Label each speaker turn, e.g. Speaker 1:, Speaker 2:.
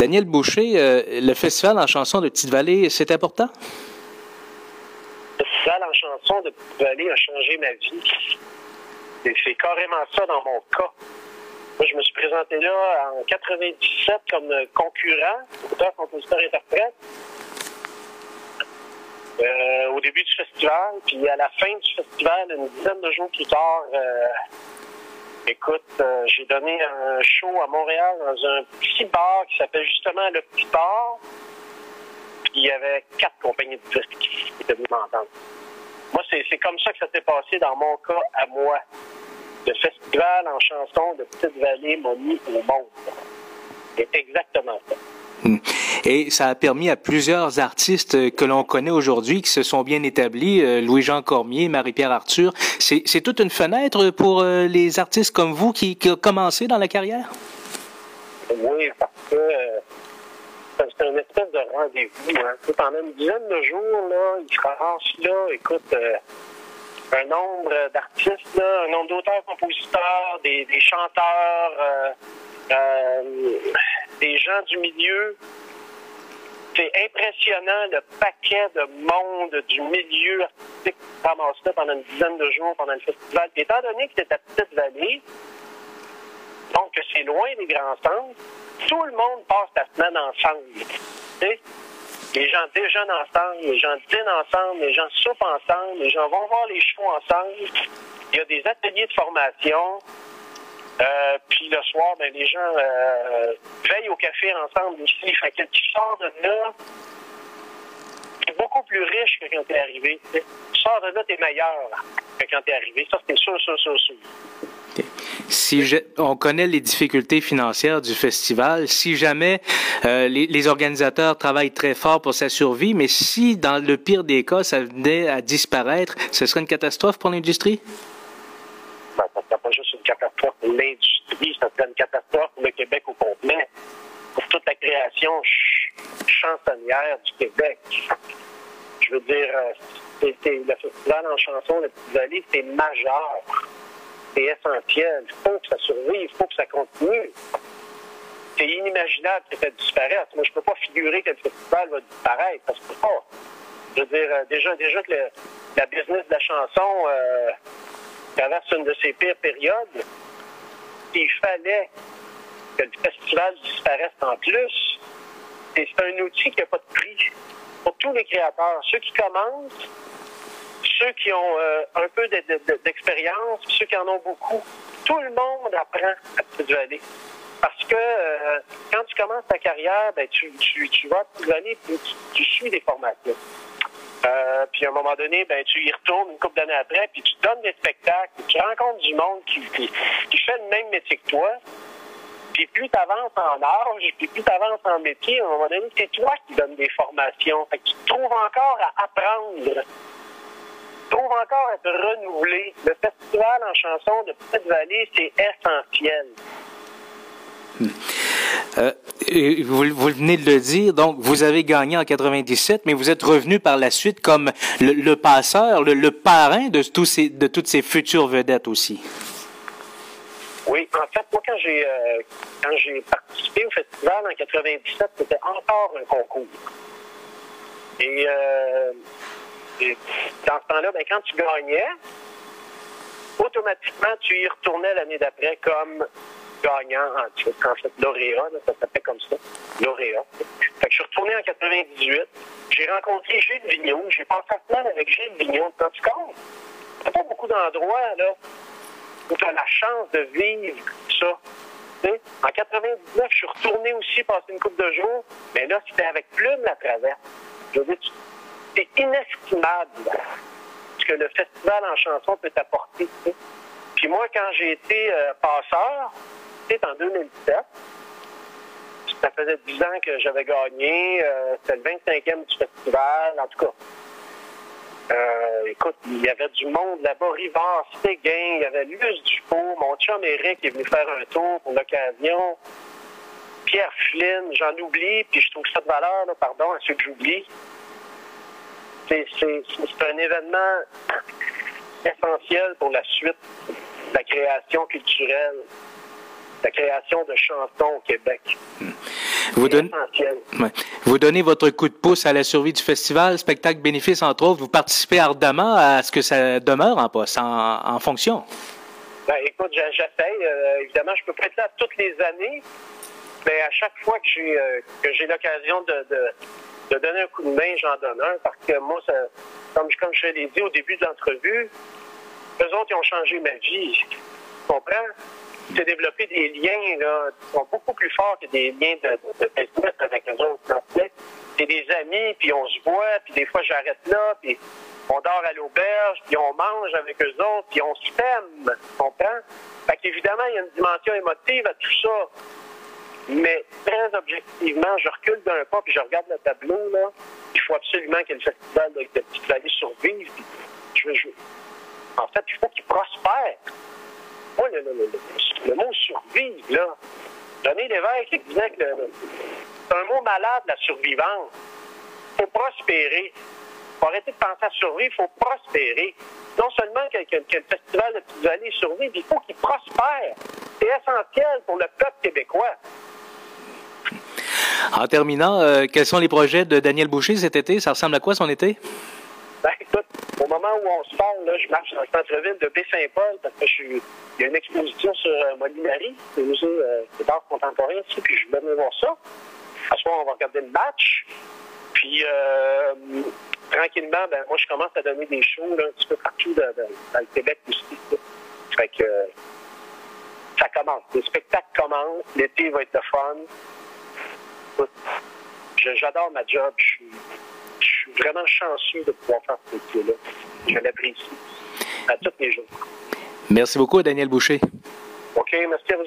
Speaker 1: Daniel Boucher, euh, le festival en chanson de Petite-Vallée, c'est important?
Speaker 2: Le festival en chanson de Petite-Vallée a changé ma vie. C'est carrément ça dans mon cas. Moi, je me suis présenté là en 97 comme concurrent, auteur, compositeur, interprète. Euh, au début du festival, puis à la fin du festival, une dizaine de jours plus tard, euh, écoute, euh, j'ai donné un show à Montréal dans un petit bar qui s'appelle justement Le Petit Bar. Puis il y avait quatre compagnies de disques qui étaient venues m'entendre. Moi, c'est comme ça que ça s'est passé dans mon cas à moi. Le festival en chanson de Petite-Vallée m'a mis au monde. C'est exactement ça.
Speaker 1: Et ça a permis à plusieurs artistes que l'on connaît aujourd'hui, qui se sont bien établis, euh, Louis-Jean Cormier, Marie-Pierre Arthur. C'est toute une fenêtre pour euh, les artistes comme vous qui, qui ont commencé dans la carrière?
Speaker 2: Oui, parce que euh, c'est une espèce de rendez-vous. Hein. Pendant une dizaine de jours, là, se ramassent là, écoute, un nombre d'artistes, un nombre d'auteurs, compositeurs, des, des chanteurs, des gens du milieu c'est impressionnant le paquet de monde du milieu artistique qui ramasse là pendant une dizaine de jours pendant le festival. étant donné que c'est à Petite-Vallée, donc que c'est loin des grands centres, tout le monde passe la semaine ensemble. Les gens déjeunent ensemble, les gens dînent ensemble, les gens soupent ensemble, les gens vont voir les shows ensemble. Il y a des ateliers de formation. Euh, puis le soir, ben, les gens euh, café ensemble aussi. Fait que tu sors de là, t'es beaucoup plus riche que quand t'es arrivé. Tu sors de là, t'es meilleur que quand t'es arrivé. Ça, c'est sûr, sûr, sûr, sûr.
Speaker 1: Si on connaît les difficultés financières du festival, si jamais euh, les, les, organisateurs travaillent très fort pour sa survie, mais si dans le pire des cas, ça venait à disparaître, ce serait une catastrophe pour l'industrie?
Speaker 2: Ben, ça serait pas juste une catastrophe pour l'industrie, ça serait une catastrophe pour le Québec au complet, pour toute la création ch chansonnière du Québec. Je veux dire, euh, le festival en chanson de Petite-Vallée, c'est majeur. C'est essentiel. Il faut que ça survive, il faut que ça continue. C'est inimaginable que ça disparaisse. Moi, je ne peux pas figurer que le festival va disparaître. Se peut pas. Je veux dire, euh, déjà, déjà que le, la business de la chanson euh, traverse une de ses pires périodes, il fallait que le festival disparaisse en plus. Et c'est un outil qui n'a pas de prix pour tous les créateurs. Ceux qui commencent, ceux qui ont euh, un peu d'expérience, ceux qui en ont beaucoup. Tout le monde apprend à Petite-Vallée. Parce que euh, quand tu commences ta carrière, ben, tu, tu, tu vas à Petite-Vallée et tu, suis des formations. Euh, puis à un moment donné, ben tu y retournes une couple d'années après, puis tu donnes des spectacles, tu rencontres du monde qui, qui fait le même métier que toi. Puis plus tu avances en âge, puis plus tu avances en métier, à un moment donné, c'est toi qui donnes des formations. Fait que tu trouves encore à apprendre. Tu trouves encore à te renouveler. Le festival en chanson de Petite-Vallée, c'est essentiel.
Speaker 1: Euh, vous, vous, venez de le dire, donc vous avez gagné en 97, mais vous êtes revenu par la suite comme le, le passeur, le, le, parrain de, tous ces, de toutes ces futures vedettes aussi.
Speaker 2: En fait, moi, quand j'ai euh, quand j'ai participé au festival en 97, c'était encore un concours. Et, euh, et dans ce temps-là, ben, quand tu gagnais, automatiquement, tu y retournais l'année d'après comme gagnant en en fait, lauréat, ça s'appelait comme ça, lauréat. Fait que je suis retourné en 98, j'ai rencontré Gilles Vigneault, j'ai passé la semaine avec Gilles Vigneault, tu comptes? Il n'y a pas beaucoup d'endroits, là, où tu as la chance de vivre ça. En 99, je suis retourné aussi passer une couple de jours, mais là, c'était avec Plume la traverse. Je veux dire, c'est inestimable ce que le festival en chanson peut t'apporter. Puis moi, quand j'ai été euh, passeur, en 2007. Ça faisait 10 ans que j'avais gagné. Euh, C'était le 25e du festival, en tout cas. Euh, écoute, il y avait du monde là-bas, Rivard, Séguin, il y avait Luce Dupont, mon chum Eric est venu faire un tour pour l'occasion. Pierre Flynn, j'en oublie, puis je trouve ça de valeur, là, pardon, à ceux que j'oublie. C'est un événement essentiel pour la suite de la création culturelle la création de chansons au Québec.
Speaker 1: Vous, donnez votre coup de pouce à la survie du festival, spectacle bénéfice entre autres. Vous participez ardemment à ce que ça demeure en poste, en, fonction.
Speaker 2: Ben, écoute, j'essaye. Euh, évidemment, je peux pas être là toutes les années, mais à chaque fois que j'ai euh, l'occasion de, donner un coup de main, j'en donne un. Parce que moi, ça, comme, comme je l'ai dit au début de l'entrevue, eux autres, ils ont changé ma vie. Tu comprends? C'est développer des liens là, qui sont beaucoup plus forts que des liens de, de, business avec les autres. C'est des amis, puis on se voit, puis des fois j'arrête là, puis on dort à l'auberge, puis on mange avec eux autres, puis on s'aime. Tu comprends? Fait qu'évidemment, il y a une dimension émotive à tout ça. Mais très objectivement, je recule d'un pas puis je regarde le tableau. Là. Il faut absolument que le festival de, de Petite Vallée survive. Puis je, je, en fait, il faut le, le, le, mot survivre, là, René Lévesque disait que c'est un mot malade, la survivance. Il faut prospérer. Il faut arrêter de penser à survivre, il faut prospérer. Non seulement que, que, que le festival de Petite Vallée survive, il faut qu'il prospère. C'est essentiel pour le peuple québécois.
Speaker 1: En terminant, euh, quels sont les projets de Daniel Boucher cet été? Ça ressemble à quoi son été?
Speaker 2: Ben, moment où on se parle, je marche dans le centre-ville de Baie-Saint-Paul parce que je suis... il y a une exposition sur euh, Molinari, le musée d'art contemporain ici, puis je vais venir voir ça. À ce moment, on va regarder le match. Puis, euh, tranquillement, ben, moi, je commence à donner des shows un petit peu partout dans, le Québec aussi. Fait que ça commence. Les spectacles commencent. L'été va être le fun. J'adore ma job. Je suis, je suis, vraiment chanceux de pouvoir faire ce métier-là. Je l'apprécie à tous les jours.
Speaker 1: Merci beaucoup, Daniel Boucher.
Speaker 2: OK, merci à vous.